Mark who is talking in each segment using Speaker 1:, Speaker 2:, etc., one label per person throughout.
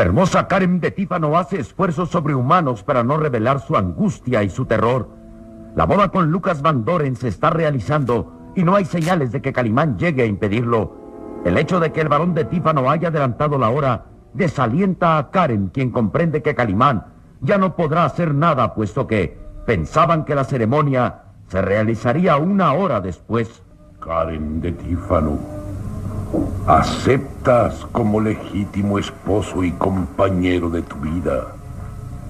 Speaker 1: La hermosa Karen de Tífano hace esfuerzos sobrehumanos para no revelar su angustia y su terror. La boda con Lucas Van Doren se está realizando y no hay señales de que Calimán llegue a impedirlo. El hecho de que el varón de Tífano haya adelantado la hora desalienta a Karen, quien comprende que Calimán ya no podrá hacer nada, puesto que pensaban que la ceremonia se realizaría una hora después.
Speaker 2: Karen de Tífano, ¿aceptas como legítimo esposo y compañero de tu vida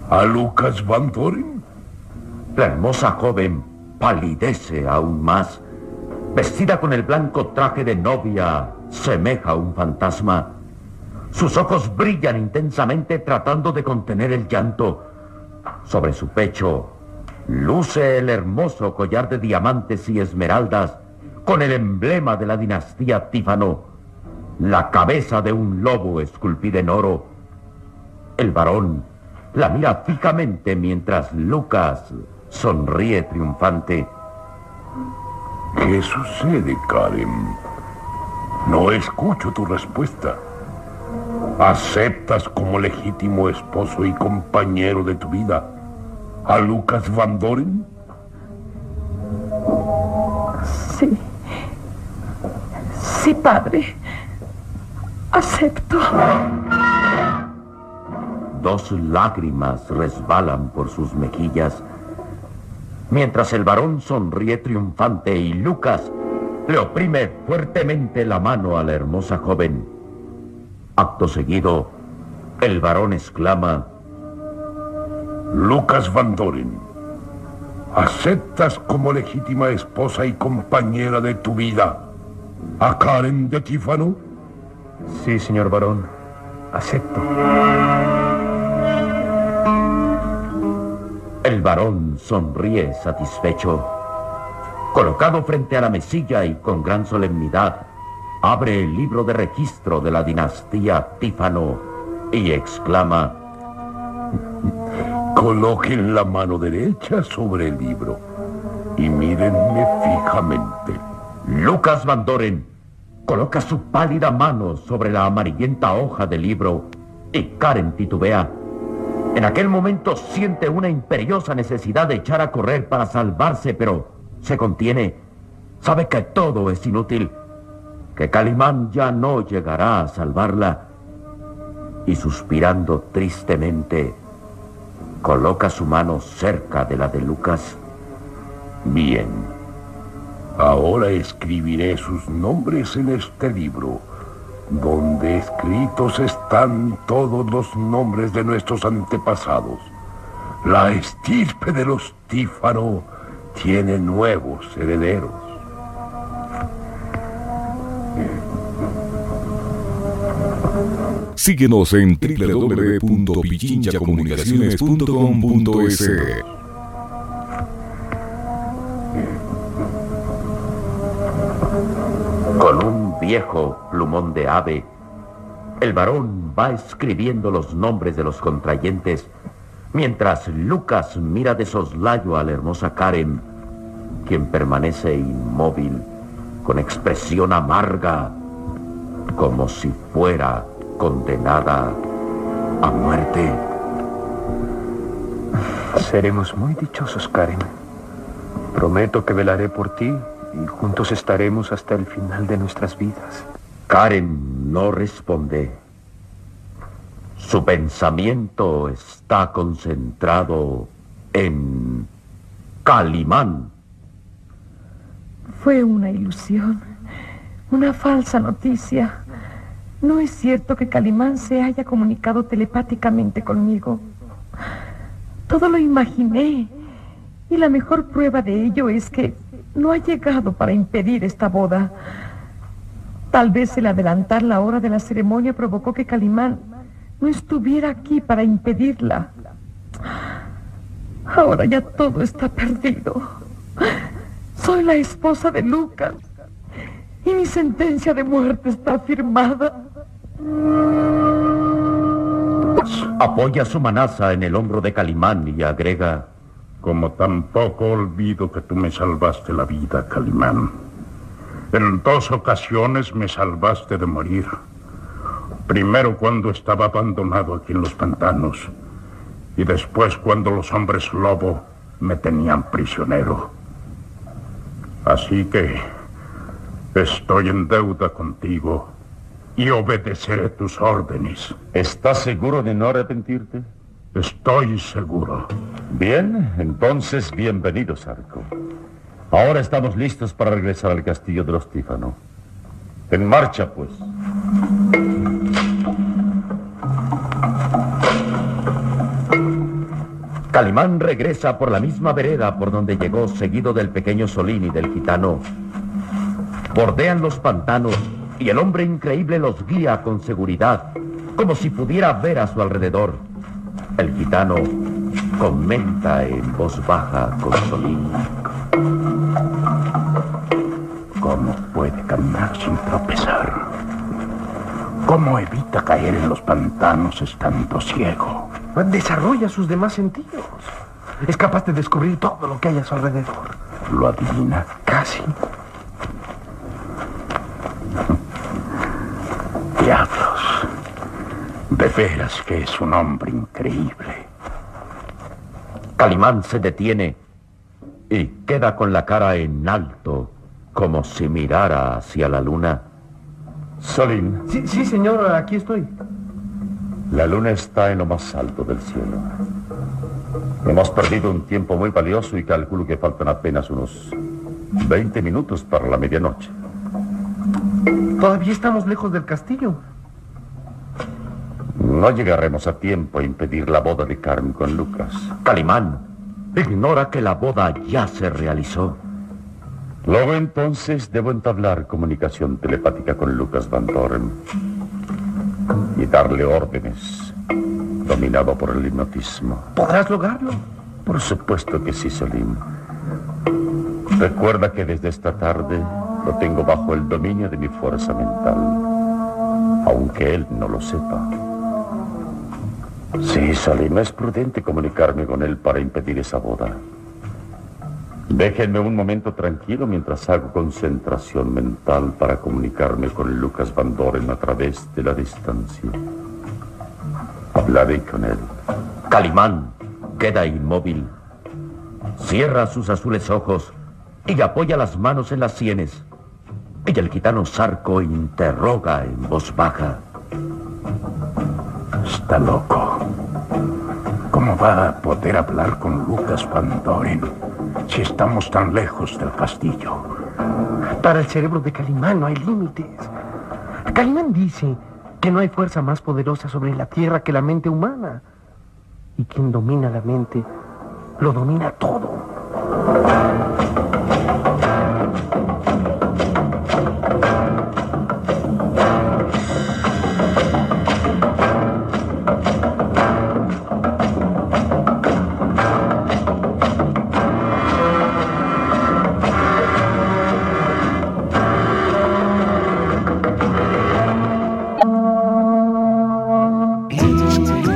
Speaker 2: a Lucas Van Doren?
Speaker 1: La hermosa joven palidece aún más. Vestida con el blanco traje de novia, semeja a un fantasma. Sus ojos brillan intensamente tratando de contener el llanto. Sobre su pecho luce el hermoso collar de diamantes y esmeraldas con el emblema de la dinastía Tífano, la cabeza de un lobo esculpida en oro. El varón la mira fijamente mientras Lucas sonríe triunfante.
Speaker 2: ¿Qué sucede, Karen? No escucho tu respuesta. ¿Aceptas como legítimo esposo y compañero de tu vida a Lucas Van Doren?
Speaker 3: Sí. Sí, padre. Acepto.
Speaker 1: Dos lágrimas resbalan por sus mejillas, mientras el varón sonríe triunfante y Lucas le oprime fuertemente la mano a la hermosa joven. Acto seguido, el varón exclama,
Speaker 2: Lucas Van Doren, ¿aceptas como legítima esposa y compañera de tu vida a Karen de Tífano?
Speaker 4: Sí, señor varón, acepto.
Speaker 1: El varón sonríe satisfecho. Colocado frente a la mesilla y con gran solemnidad, abre el libro de registro de la dinastía Tífano y exclama,
Speaker 2: Coloquen la mano derecha sobre el libro y mírenme fijamente.
Speaker 1: Lucas Van Doren coloca su pálida mano sobre la amarillenta hoja del libro y Karen titubea. En aquel momento siente una imperiosa necesidad de echar a correr para salvarse, pero se contiene. Sabe que todo es inútil, que Calimán ya no llegará a salvarla. Y suspirando tristemente, coloca su mano cerca de la de Lucas.
Speaker 2: Bien. Ahora escribiré sus nombres en este libro, donde escritos están todos los nombres de nuestros antepasados. La estirpe de los Tífano tiene nuevos herederos.
Speaker 5: Síguenos en www.pichinchacomunicaciones.com.es.
Speaker 1: viejo plumón de ave, el varón va escribiendo los nombres de los contrayentes, mientras Lucas mira de soslayo a la hermosa Karen, quien permanece inmóvil, con expresión amarga, como si fuera condenada a muerte.
Speaker 4: Seremos muy dichosos, Karen. Prometo que velaré por ti y juntos estaremos hasta el final de nuestras vidas.
Speaker 1: Karen no responde. Su pensamiento está concentrado en Calimán.
Speaker 3: Fue una ilusión, una falsa noticia. No es cierto que Calimán se haya comunicado telepáticamente conmigo. Todo lo imaginé. Y la mejor prueba de ello es que no ha llegado para impedir esta boda. Tal vez el adelantar la hora de la ceremonia provocó que Calimán no estuviera aquí para impedirla. Ahora ya todo está perdido. Soy la esposa de Lucas y mi sentencia de muerte está firmada.
Speaker 1: Apoya su manaza en el hombro de Calimán y agrega,
Speaker 6: como tampoco olvido que tú me salvaste la vida, Calimán. En dos ocasiones me salvaste de morir. Primero cuando estaba abandonado aquí en los pantanos y después cuando los hombres lobo me tenían prisionero. Así que estoy en deuda contigo y obedeceré tus órdenes.
Speaker 1: ¿Estás seguro de no arrepentirte?
Speaker 6: Estoy seguro.
Speaker 1: Bien, entonces bienvenido, Sarco. Ahora estamos listos para regresar al castillo de los Tífano. En marcha, pues. Calimán regresa por la misma vereda por donde llegó, seguido del pequeño Solín y del gitano. Bordean los pantanos y el hombre increíble los guía con seguridad, como si pudiera ver a su alrededor. El gitano comenta en voz baja con Solín.
Speaker 2: ¿Cómo puede caminar sin tropezar? ¿Cómo evita caer en los pantanos estando ciego?
Speaker 7: Desarrolla sus demás sentidos. Es capaz de descubrir todo lo que hay a su alrededor.
Speaker 2: ¿Lo adivina?
Speaker 7: Casi.
Speaker 2: De veras que es un hombre increíble.
Speaker 1: Calimán se detiene y queda con la cara en alto, como si mirara hacia la luna. Solín.
Speaker 7: Sí, sí, señor, aquí estoy.
Speaker 1: La luna está en lo más alto del cielo. Hemos perdido un tiempo muy valioso y calculo que faltan apenas unos 20 minutos para la medianoche.
Speaker 7: Todavía estamos lejos del castillo.
Speaker 1: No llegaremos a tiempo a impedir la boda de Carmen con Lucas. Calimán ignora que la boda ya se realizó. Luego entonces debo entablar comunicación telepática con Lucas Van Doren y darle órdenes, dominado por el hipnotismo.
Speaker 7: ¿Podrás lograrlo?
Speaker 1: Por supuesto que sí, Salim. Recuerda que desde esta tarde lo tengo bajo el dominio de mi fuerza mental, aunque él no lo sepa. Sí, Salim, es prudente comunicarme con él para impedir esa boda. Déjenme un momento tranquilo mientras hago concentración mental para comunicarme con Lucas Van Doren a través de la distancia. Hablaré con él. Calimán queda inmóvil. Cierra sus azules ojos y apoya las manos en las sienes. Y el gitano Sarco interroga en voz baja.
Speaker 6: Está loco. ¿Cómo va a poder hablar con Lucas Van Doren si estamos tan lejos del castillo?
Speaker 7: Para el cerebro de Calimán no hay límites. Calimán dice que no hay fuerza más poderosa sobre la tierra que la mente humana. Y quien domina la mente, lo domina todo.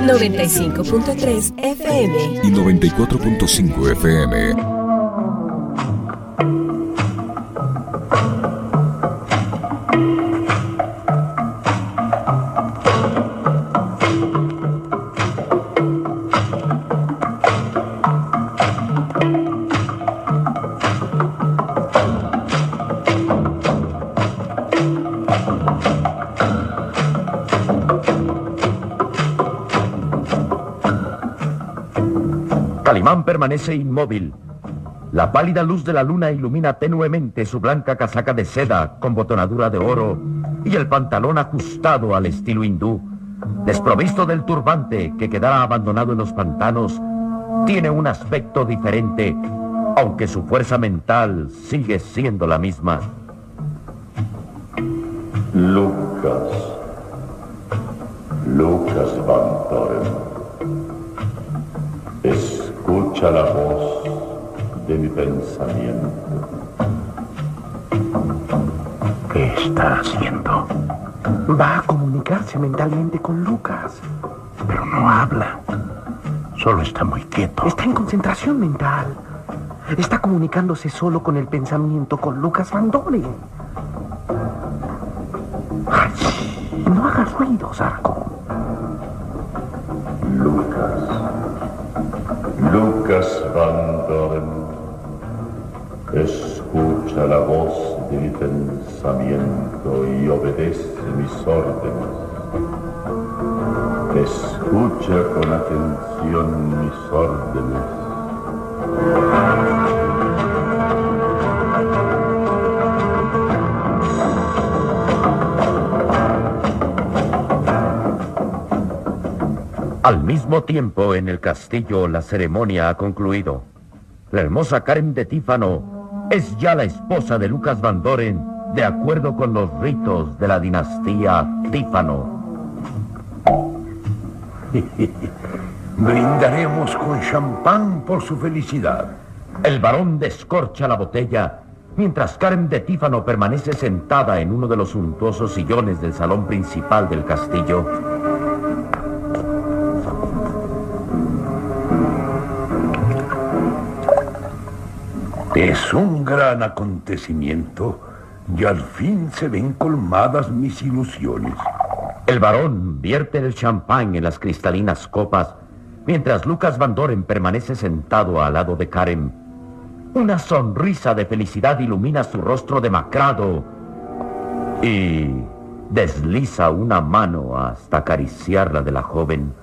Speaker 8: 95.3 FM
Speaker 5: y 94.5 FM.
Speaker 1: Permanece inmóvil. La pálida luz de la luna ilumina tenuemente su blanca casaca de seda con botonadura de oro y el pantalón ajustado al estilo hindú. Desprovisto del turbante que quedará abandonado en los pantanos, tiene un aspecto diferente, aunque su fuerza mental sigue siendo la misma.
Speaker 9: Lucas. Lucas Van Doren. Escucha la voz de mi pensamiento.
Speaker 6: ¿Qué está haciendo?
Speaker 7: Va a comunicarse mentalmente con Lucas.
Speaker 6: Pero no habla. Solo está muy quieto.
Speaker 7: Está en concentración mental. Está comunicándose solo con el pensamiento con Lucas Van Doren. No hagas ruido, Sarko.
Speaker 9: Lucas. Lucas Van Doren, escucha la voz de mi pensamiento y obedece mis órdenes. Escucha con atención mis órdenes.
Speaker 1: Al mismo tiempo, en el castillo, la ceremonia ha concluido. La hermosa Karen de Tífano es ya la esposa de Lucas Van Doren, de acuerdo con los ritos de la dinastía Tífano.
Speaker 2: Brindaremos con champán por su felicidad.
Speaker 1: El varón descorcha la botella mientras Karen de Tífano permanece sentada en uno de los suntuosos sillones del salón principal del castillo
Speaker 2: Es un gran acontecimiento y al fin se ven colmadas mis ilusiones.
Speaker 1: El varón vierte el champán en las cristalinas copas, mientras Lucas Van Doren permanece sentado al lado de Karen. Una sonrisa de felicidad ilumina su rostro demacrado y desliza una mano hasta acariciar la de la joven.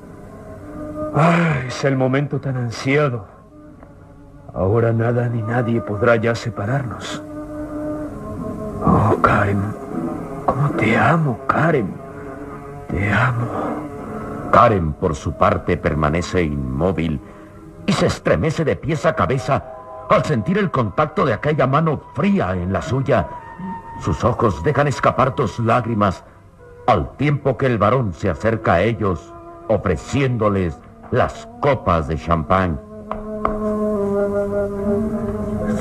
Speaker 4: ¡Ay, es el momento tan ansiado! Ahora nada ni nadie podrá ya separarnos. Oh, Karen, cómo te amo, Karen. Te amo.
Speaker 1: Karen, por su parte, permanece inmóvil y se estremece de pies a cabeza al sentir el contacto de aquella mano fría en la suya. Sus ojos dejan escapar dos lágrimas al tiempo que el varón se acerca a ellos ofreciéndoles las copas de champán.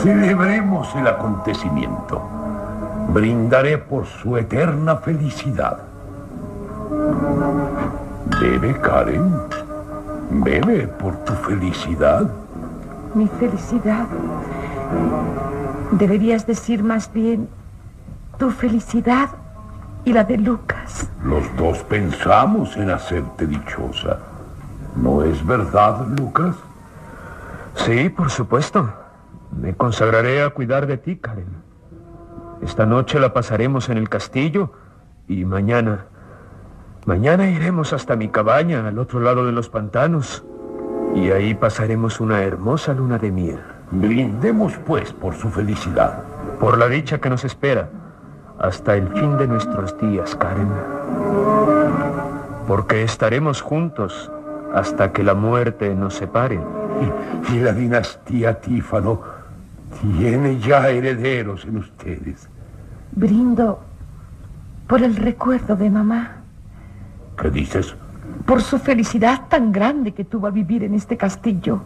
Speaker 2: Celebremos el acontecimiento. Brindaré por su eterna felicidad. Bebe, Karen. Bebe por tu felicidad.
Speaker 3: Mi felicidad. Deberías decir más bien tu felicidad y la de Lucas.
Speaker 2: Los dos pensamos en hacerte dichosa. ¿No es verdad, Lucas?
Speaker 4: Sí, por supuesto. Me consagraré a cuidar de ti, Karen. Esta noche la pasaremos en el castillo y mañana... Mañana iremos hasta mi cabaña al otro lado de los pantanos y ahí pasaremos una hermosa luna de miel.
Speaker 2: Brindemos pues por su felicidad.
Speaker 4: Por la dicha que nos espera hasta el fin de nuestros días, Karen. Porque estaremos juntos hasta que la muerte nos separe.
Speaker 2: Y, y la dinastía Tífano tiene ya herederos en ustedes.
Speaker 3: Brindo por el recuerdo de mamá.
Speaker 2: ¿Qué dices?
Speaker 3: Por su felicidad tan grande que tuvo a vivir en este castillo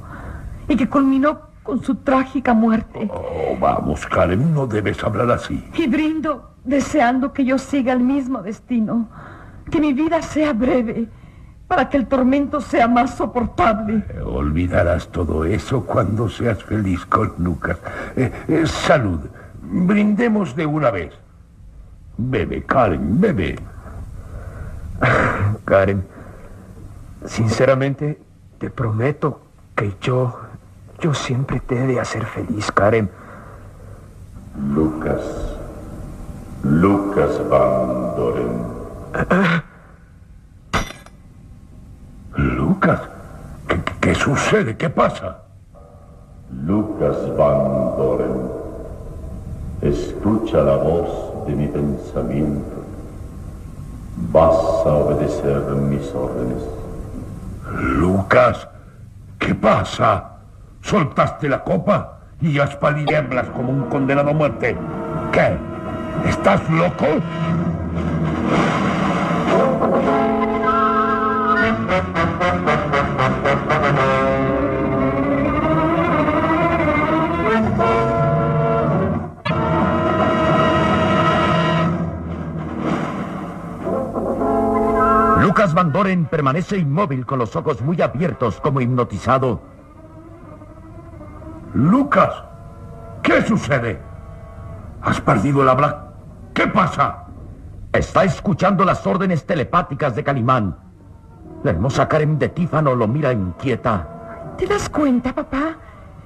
Speaker 3: y que culminó con su trágica muerte.
Speaker 2: Oh, vamos, Karen, no debes hablar así.
Speaker 3: Y brindo deseando que yo siga el mismo destino, que mi vida sea breve, para que el tormento sea más soportable.
Speaker 2: Eh, olvidarás todo eso cuando seas feliz con Lucas. Eh, eh, salud. Brindemos de una vez. Bebe, Karen, bebe.
Speaker 4: Karen, sinceramente te prometo que yo, yo siempre te he de hacer feliz, Karen.
Speaker 9: Lucas, Lucas Van Doren.
Speaker 2: Lucas, ¿qué, qué sucede? ¿Qué pasa?
Speaker 9: Lucas Van Doren, escucha la voz de mi pensamiento. Vas a obedecer mis órdenes.
Speaker 2: Lucas, ¿qué pasa? ¿Soltaste la copa y has palidearlas como un condenado a muerte? ¿Qué? ¿Estás loco?
Speaker 1: Lucas Van Doren permanece inmóvil con los ojos muy abiertos como hipnotizado.
Speaker 2: Lucas, ¿qué sucede? ¿Has perdido el habla? ¿Qué pasa?
Speaker 1: Está escuchando las órdenes telepáticas de Calimán. La hermosa Karen de Tífano lo mira inquieta.
Speaker 3: ¿Te das cuenta, papá?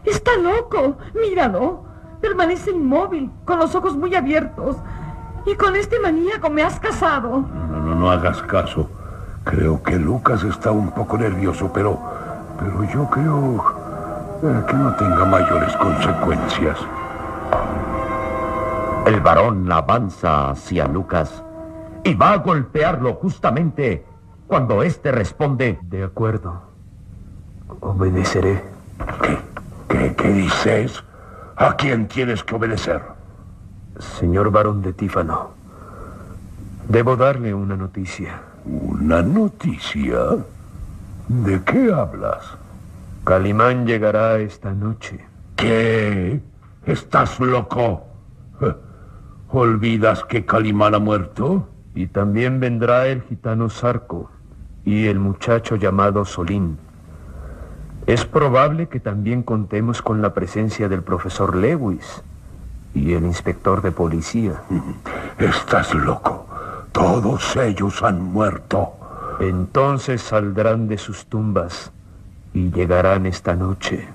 Speaker 3: Está loco. Míralo. Permanece inmóvil, con los ojos muy abiertos. Y con este maníaco me has casado.
Speaker 2: No, no, no hagas caso. Creo que Lucas está un poco nervioso, pero... Pero yo creo eh, que no tenga mayores consecuencias.
Speaker 1: El varón avanza hacia Lucas y va a golpearlo justamente cuando éste responde...
Speaker 4: De acuerdo. Obedeceré.
Speaker 2: ¿Qué, qué, qué dices? ¿A quién tienes que obedecer?
Speaker 4: Señor varón de Tífano, debo darle una noticia.
Speaker 2: ¿Una noticia? ¿De qué hablas?
Speaker 4: Calimán llegará esta noche.
Speaker 2: ¿Qué? ¿Estás loco? ¿Olvidas que Calimán ha muerto?
Speaker 4: Y también vendrá el gitano Sarco y el muchacho llamado Solín. Es probable que también contemos con la presencia del profesor Lewis y el inspector de policía.
Speaker 2: Estás loco. Todos ellos han muerto.
Speaker 4: Entonces saldrán de sus tumbas y llegarán esta noche.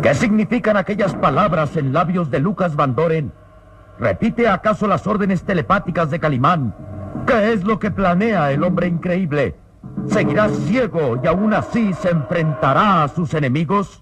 Speaker 1: ¿Qué significan aquellas palabras en labios de Lucas Van Doren? ¿Repite acaso las órdenes telepáticas de Calimán? ¿Qué es lo que planea el hombre increíble? ¿Seguirá ciego y aún así se enfrentará a sus enemigos?